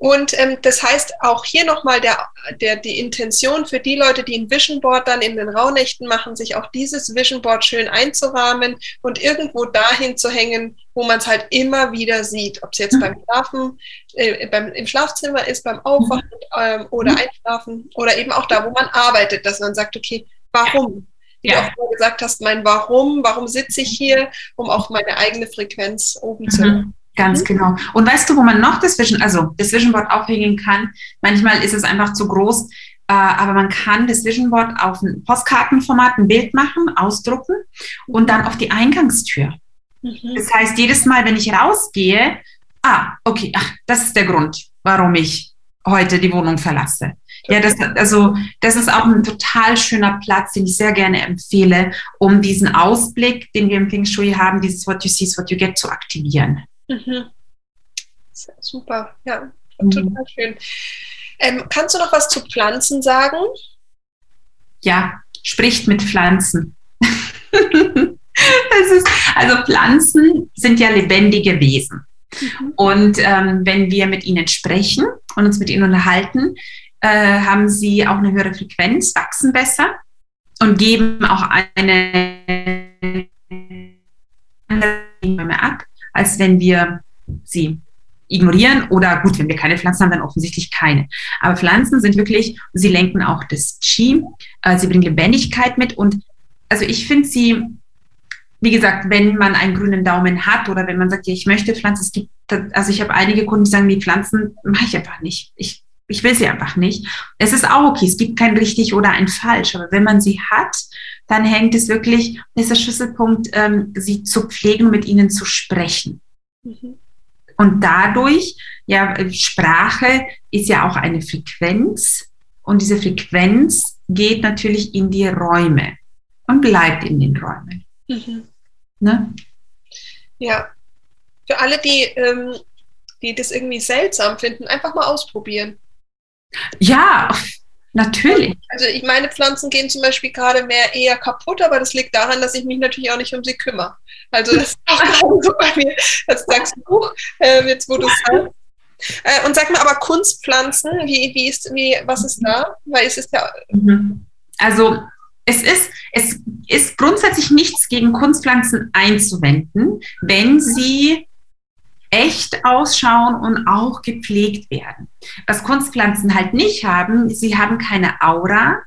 Und ähm, das heißt auch hier nochmal der, der, die Intention für die Leute, die ein Vision Board dann in den Rauhnächten machen, sich auch dieses Vision Board schön einzurahmen und irgendwo dahin zu hängen, wo man es halt immer wieder sieht. Ob es jetzt mhm. beim Schlafen, äh, beim, im Schlafzimmer ist, beim Aufwachen ähm, oder mhm. Einschlafen oder eben auch da, wo man arbeitet, dass man sagt, okay, warum? Wie ja. du auch gesagt hast, mein Warum, warum sitze ich hier, um auch meine eigene Frequenz oben mhm. zu haben. Ganz mhm. genau. Und weißt du, wo man noch das Vision, also das Vision Board aufhängen kann? Manchmal ist es einfach zu groß, äh, aber man kann das Vision Board auf ein Postkartenformat ein Bild machen, ausdrucken und dann auf die Eingangstür. Mhm. Das heißt, jedes Mal, wenn ich rausgehe, ah, okay, ach, das ist der Grund, warum ich heute die Wohnung verlasse. Ja, das, also, das ist auch ein total schöner Platz, den ich sehr gerne empfehle, um diesen Ausblick, den wir im Feng Shui haben, dieses What you see is what you get, zu aktivieren. Mhm. Super, ja, mhm. total schön. Ähm, kannst du noch was zu Pflanzen sagen? Ja, spricht mit Pflanzen. ist, also Pflanzen sind ja lebendige Wesen. Mhm. Und ähm, wenn wir mit ihnen sprechen und uns mit ihnen unterhalten, äh, haben sie auch eine höhere Frequenz, wachsen besser und geben auch eine andere ab als wenn wir sie ignorieren oder gut, wenn wir keine Pflanzen haben, dann offensichtlich keine. Aber Pflanzen sind wirklich, sie lenken auch das Qi, äh, sie bringen Lebendigkeit mit und also ich finde sie, wie gesagt, wenn man einen grünen Daumen hat oder wenn man sagt, ja, ich möchte Pflanzen, es gibt, also ich habe einige Kunden, die sagen, die Pflanzen mache ich einfach nicht. Ich, ich will sie einfach nicht. Es ist auch okay, es gibt kein richtig oder ein falsch, aber wenn man sie hat, dann hängt es wirklich, ist der Schlüsselpunkt, ähm, sie zu pflegen und mit ihnen zu sprechen. Mhm. Und dadurch, ja, Sprache ist ja auch eine Frequenz und diese Frequenz geht natürlich in die Räume und bleibt in den Räumen. Mhm. Ne? Ja, für alle, die, ähm, die das irgendwie seltsam finden, einfach mal ausprobieren. Ja, Natürlich. Also ich meine Pflanzen gehen zum Beispiel gerade mehr eher kaputt, aber das liegt daran, dass ich mich natürlich auch nicht um sie kümmere. Also das ist auch gerade so bei mir. Das sagst du, äh, jetzt wo du sagst. Äh, und sag mal, aber Kunstpflanzen, wie, wie ist, wie, was ist da? Weil es ist ja. Mhm. Also es ist, es ist grundsätzlich nichts gegen Kunstpflanzen einzuwenden, wenn sie echt ausschauen und auch gepflegt werden. Was Kunstpflanzen halt nicht haben, sie haben keine Aura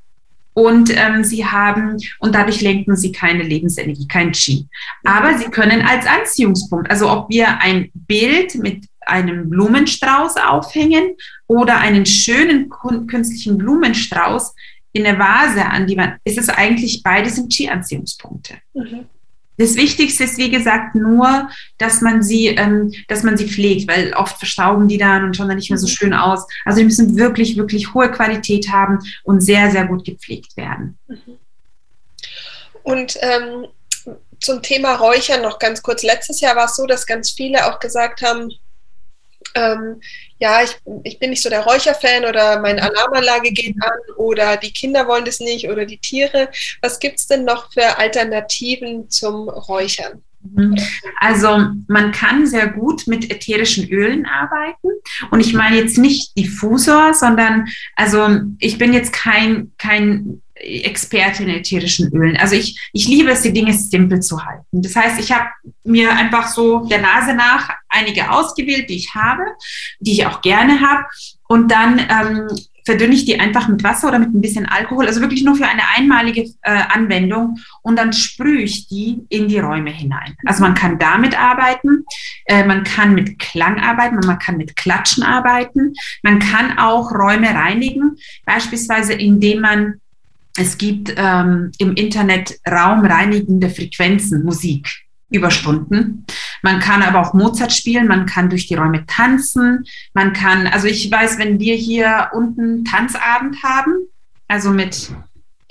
und ähm, sie haben und dadurch lenken sie keine Lebensenergie, kein Qi. Aber sie können als Anziehungspunkt, also ob wir ein Bild mit einem Blumenstrauß aufhängen oder einen schönen künstlichen Blumenstrauß in der Vase an die Wand, ist es eigentlich beides sind Qi-Anziehungspunkte. Mhm. Das Wichtigste ist, wie gesagt, nur, dass man sie, ähm, dass man sie pflegt, weil oft verstauben die dann und schauen dann nicht mehr so mhm. schön aus. Also die müssen wirklich, wirklich hohe Qualität haben und sehr, sehr gut gepflegt werden. Mhm. Und ähm, zum Thema Räuchern noch ganz kurz. Letztes Jahr war es so, dass ganz viele auch gesagt haben, ähm, ja, ich, ich bin nicht so der Räucherfan oder meine Alarmanlage geht an oder die Kinder wollen das nicht oder die Tiere. Was gibt es denn noch für Alternativen zum Räuchern? Mhm. Also man kann sehr gut mit ätherischen Ölen arbeiten. Und ich meine jetzt nicht Diffusor, sondern also ich bin jetzt kein, kein Experte in ätherischen Ölen. Also ich, ich liebe es, die Dinge simpel zu halten. Das heißt, ich habe mir einfach so der Nase nach einige ausgewählt, die ich habe, die ich auch gerne habe. Und dann ähm, verdünne ich die einfach mit Wasser oder mit ein bisschen Alkohol, also wirklich nur für eine einmalige äh, Anwendung und dann sprühe ich die in die Räume hinein. Also man kann damit arbeiten, äh, man kann mit Klang arbeiten, man kann mit Klatschen arbeiten, man kann auch Räume reinigen, beispielsweise indem man es gibt ähm, im Internet raumreinigende Frequenzen, Musik. Überstunden. Man kann aber auch Mozart spielen, man kann durch die Räume tanzen, man kann, also ich weiß, wenn wir hier unten Tanzabend haben, also mit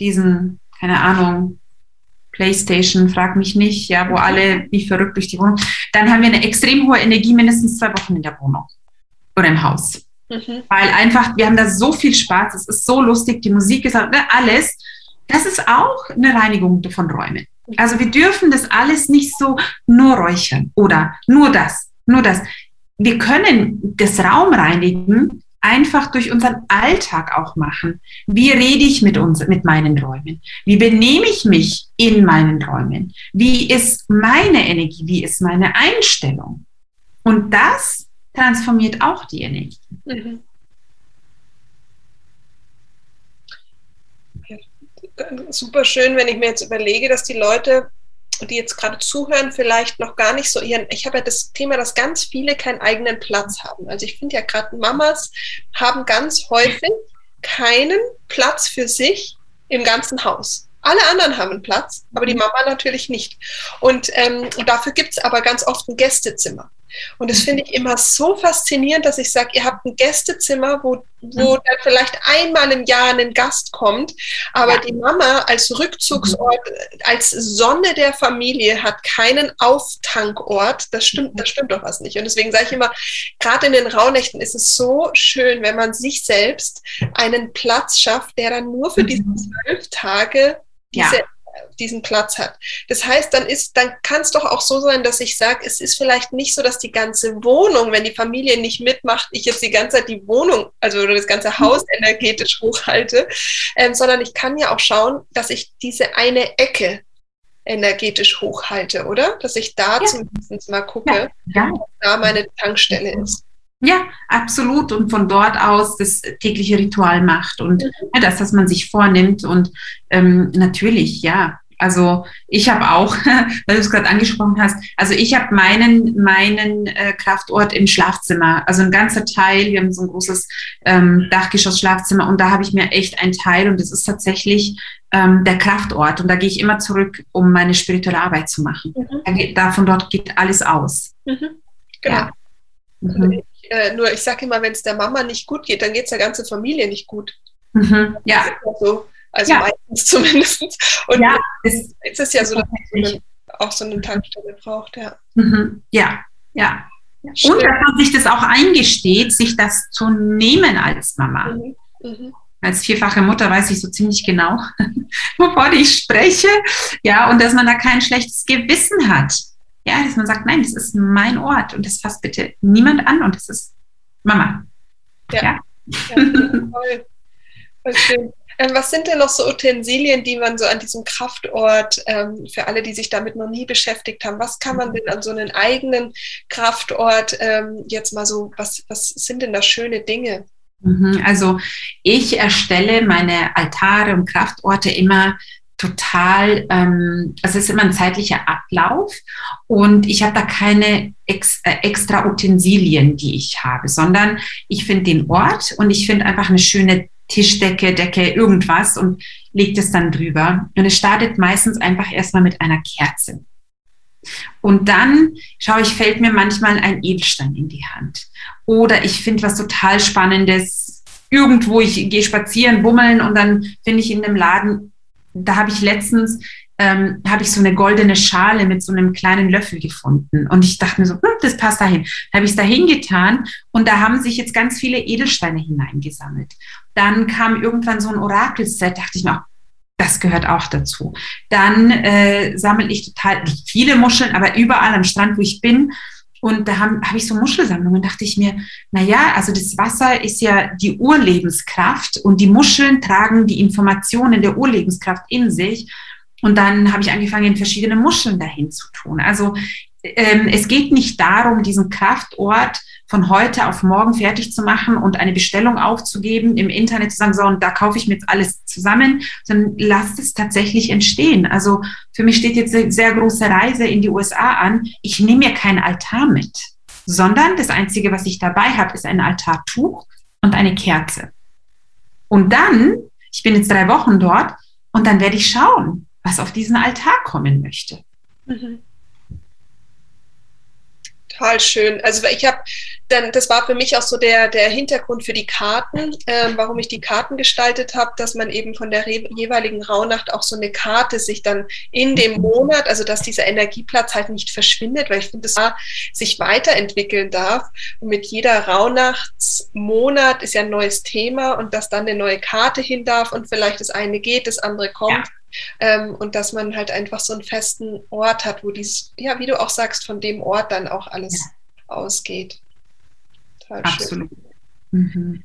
diesen, keine Ahnung, Playstation, frag mich nicht, ja, wo alle wie verrückt durch die Wohnung, dann haben wir eine extrem hohe Energie mindestens zwei Wochen in der Wohnung oder im Haus. Mhm. Weil einfach, wir haben da so viel Spaß, es ist so lustig, die Musik ist halt, alles. Das ist auch eine Reinigung von Räumen. Also wir dürfen das alles nicht so nur räuchern oder nur das, nur das. Wir können das Raum reinigen einfach durch unseren Alltag auch machen. Wie rede ich mit uns, mit meinen Räumen? Wie benehme ich mich in meinen Räumen? Wie ist meine Energie? Wie ist meine Einstellung? Und das transformiert auch die Energie. Mhm. super schön, wenn ich mir jetzt überlege, dass die Leute, die jetzt gerade zuhören, vielleicht noch gar nicht so ihren, ich habe ja das Thema, dass ganz viele keinen eigenen Platz haben. Also ich finde ja gerade Mamas haben ganz häufig keinen Platz für sich im ganzen Haus. Alle anderen haben einen Platz, aber die Mama natürlich nicht. Und ähm, dafür gibt es aber ganz oft ein Gästezimmer. Und das finde ich immer so faszinierend, dass ich sage, ihr habt ein Gästezimmer, wo, wo mhm. dann vielleicht einmal im Jahr ein Gast kommt, aber ja. die Mama als Rückzugsort, mhm. als Sonne der Familie hat keinen Auftankort. Das stimmt, das stimmt doch was nicht. Und deswegen sage ich immer, gerade in den Rauhnächten ist es so schön, wenn man sich selbst einen Platz schafft, der dann nur für diese mhm. zwölf Tage diese ja diesen Platz hat. Das heißt, dann ist, dann kann es doch auch so sein, dass ich sage, es ist vielleicht nicht so, dass die ganze Wohnung, wenn die Familie nicht mitmacht, ich jetzt die ganze Zeit die Wohnung, also oder das ganze Haus energetisch hochhalte, ähm, sondern ich kann ja auch schauen, dass ich diese eine Ecke energetisch hochhalte, oder? Dass ich da ja. zumindest mal gucke, ja. Ja. da meine Tankstelle ist. Ja, absolut. Und von dort aus das tägliche Ritual macht und mhm. ja, das, was man sich vornimmt. Und ähm, natürlich, ja. Also ich habe auch, weil du es gerade angesprochen hast, also ich habe meinen, meinen äh, Kraftort im Schlafzimmer. Also ein ganzer Teil, wir haben so ein großes ähm, Dachgeschoss-Schlafzimmer und da habe ich mir echt einen Teil und das ist tatsächlich ähm, der Kraftort. Und da gehe ich immer zurück, um meine spirituelle Arbeit zu machen. Mhm. Da, da, von dort geht alles aus. Mhm. Genau. Ja. Mhm. Äh, nur ich sage immer, wenn es der Mama nicht gut geht, dann geht es der ganzen Familie nicht gut. Mhm. Ja. So. Also ja. meistens zumindest. Und ja, es, es ist ja so, dass man auch so eine Tankstelle braucht, ja. Mhm. Ja, ja. ja Und dass man sich das auch eingesteht, sich das zu nehmen als Mama. Mhm. Mhm. Als vierfache Mutter weiß ich so ziemlich genau, wovon ich spreche. Ja, und dass man da kein schlechtes Gewissen hat. Ja, dass man sagt, nein, das ist mein Ort und das fasst bitte niemand an und das ist Mama. Ja. ja? ja voll. voll schön. Ähm, was sind denn noch so Utensilien, die man so an diesem Kraftort, ähm, für alle, die sich damit noch nie beschäftigt haben, was kann man denn an so einem eigenen Kraftort ähm, jetzt mal so, was, was sind denn da schöne Dinge? Mhm, also ich erstelle meine Altare und Kraftorte immer total, ähm, also es ist immer ein zeitlicher Ablauf und ich habe da keine ex, äh, extra Utensilien, die ich habe, sondern ich finde den Ort und ich finde einfach eine schöne Tischdecke, Decke, irgendwas und lege das dann drüber. Und es startet meistens einfach erstmal mit einer Kerze. Und dann schaue ich, fällt mir manchmal ein Edelstein in die Hand. Oder ich finde was total Spannendes irgendwo, ich gehe spazieren, bummeln und dann finde ich in einem Laden da habe ich letztens, ähm, habe ich so eine goldene Schale mit so einem kleinen Löffel gefunden. Und ich dachte mir so, hm, das passt dahin. Da habe ich es dahin getan und da haben sich jetzt ganz viele Edelsteine hineingesammelt. Dann kam irgendwann so ein Orakelset, dachte ich mir, das gehört auch dazu. Dann äh, sammle ich total, viele Muscheln, aber überall am Strand, wo ich bin, und da habe hab ich so Muschelsammlungen, dachte ich mir, na ja, also das Wasser ist ja die Urlebenskraft und die Muscheln tragen die Informationen der Urlebenskraft in sich. Und dann habe ich angefangen, verschiedene Muscheln dahin zu tun. Also ähm, es geht nicht darum, diesen Kraftort von heute auf morgen fertig zu machen und eine Bestellung aufzugeben, im Internet zu sagen, so, und da kaufe ich mir jetzt alles zusammen, sondern lasst es tatsächlich entstehen. Also für mich steht jetzt eine sehr große Reise in die USA an. Ich nehme mir kein Altar mit, sondern das Einzige, was ich dabei habe, ist ein Altartuch und eine Kerze. Und dann, ich bin jetzt drei Wochen dort, und dann werde ich schauen, was auf diesen Altar kommen möchte. Mhm. Total schön. Also ich habe dann, das war für mich auch so der, der Hintergrund für die Karten, äh, warum ich die Karten gestaltet habe, dass man eben von der jeweiligen Rauhnacht auch so eine Karte sich dann in dem mhm. Monat, also dass dieser Energieplatz halt nicht verschwindet, weil ich finde, dass da sich weiterentwickeln darf. Und mit jeder Rauhnachtsmonat ist ja ein neues Thema und dass dann eine neue Karte hin darf und vielleicht das eine geht, das andere kommt. Ja ähm, und dass man halt einfach so einen festen Ort hat, wo dies, ja, wie du auch sagst, von dem Ort dann auch alles ja. ausgeht. Total Absolut. Mhm.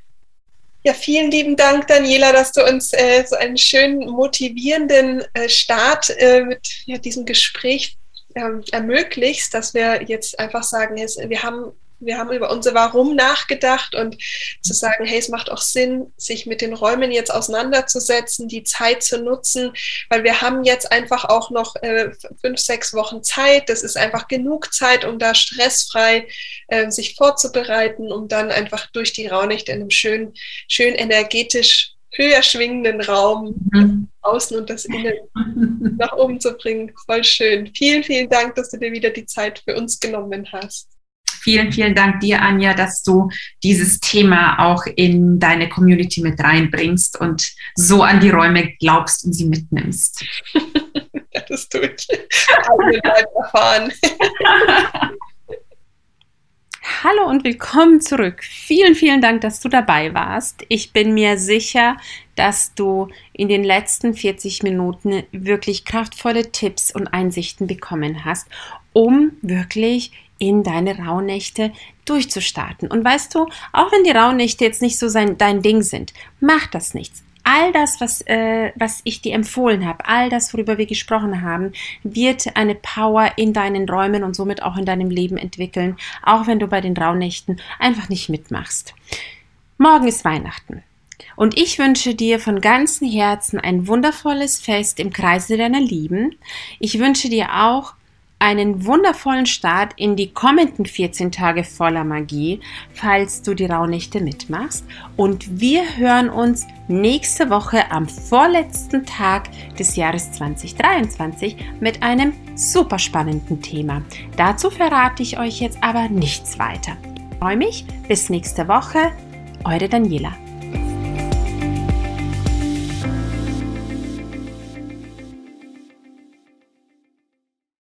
Ja, vielen lieben Dank, Daniela, dass du uns äh, so einen schönen, motivierenden äh, Start äh, mit ja, diesem Gespräch ähm, ermöglichst, dass wir jetzt einfach sagen, jetzt, wir haben wir haben über unser Warum nachgedacht und zu sagen, hey, es macht auch Sinn, sich mit den Räumen jetzt auseinanderzusetzen, die Zeit zu nutzen, weil wir haben jetzt einfach auch noch äh, fünf, sechs Wochen Zeit. Das ist einfach genug Zeit, um da stressfrei äh, sich vorzubereiten, um dann einfach durch die Raunächte in einem schön, schön energetisch höher schwingenden Raum mhm. außen und das Innen nach oben zu bringen. Voll schön. Vielen, vielen Dank, dass du dir wieder die Zeit für uns genommen hast. Vielen, vielen Dank dir, Anja, dass du dieses Thema auch in deine Community mit reinbringst und so an die Räume glaubst und sie mitnimmst. ja, das tue ich. erfahren. Hallo und willkommen zurück. Vielen, vielen Dank, dass du dabei warst. Ich bin mir sicher, dass du in den letzten 40 Minuten wirklich kraftvolle Tipps und Einsichten bekommen hast, um wirklich in deine Rauhnächte durchzustarten. Und weißt du, auch wenn die Rauhnächte jetzt nicht so sein, dein Ding sind, macht das nichts. All das, was, äh, was ich dir empfohlen habe, all das, worüber wir gesprochen haben, wird eine Power in deinen Räumen und somit auch in deinem Leben entwickeln, auch wenn du bei den Rauhnächten einfach nicht mitmachst. Morgen ist Weihnachten. Und ich wünsche dir von ganzem Herzen ein wundervolles Fest im Kreise deiner Lieben. Ich wünsche dir auch einen wundervollen Start in die kommenden 14 Tage voller Magie, falls du die Rauhnächte mitmachst. Und wir hören uns nächste Woche am vorletzten Tag des Jahres 2023 mit einem super spannenden Thema. Dazu verrate ich euch jetzt aber nichts weiter. Ich freue mich. Bis nächste Woche. Eure Daniela.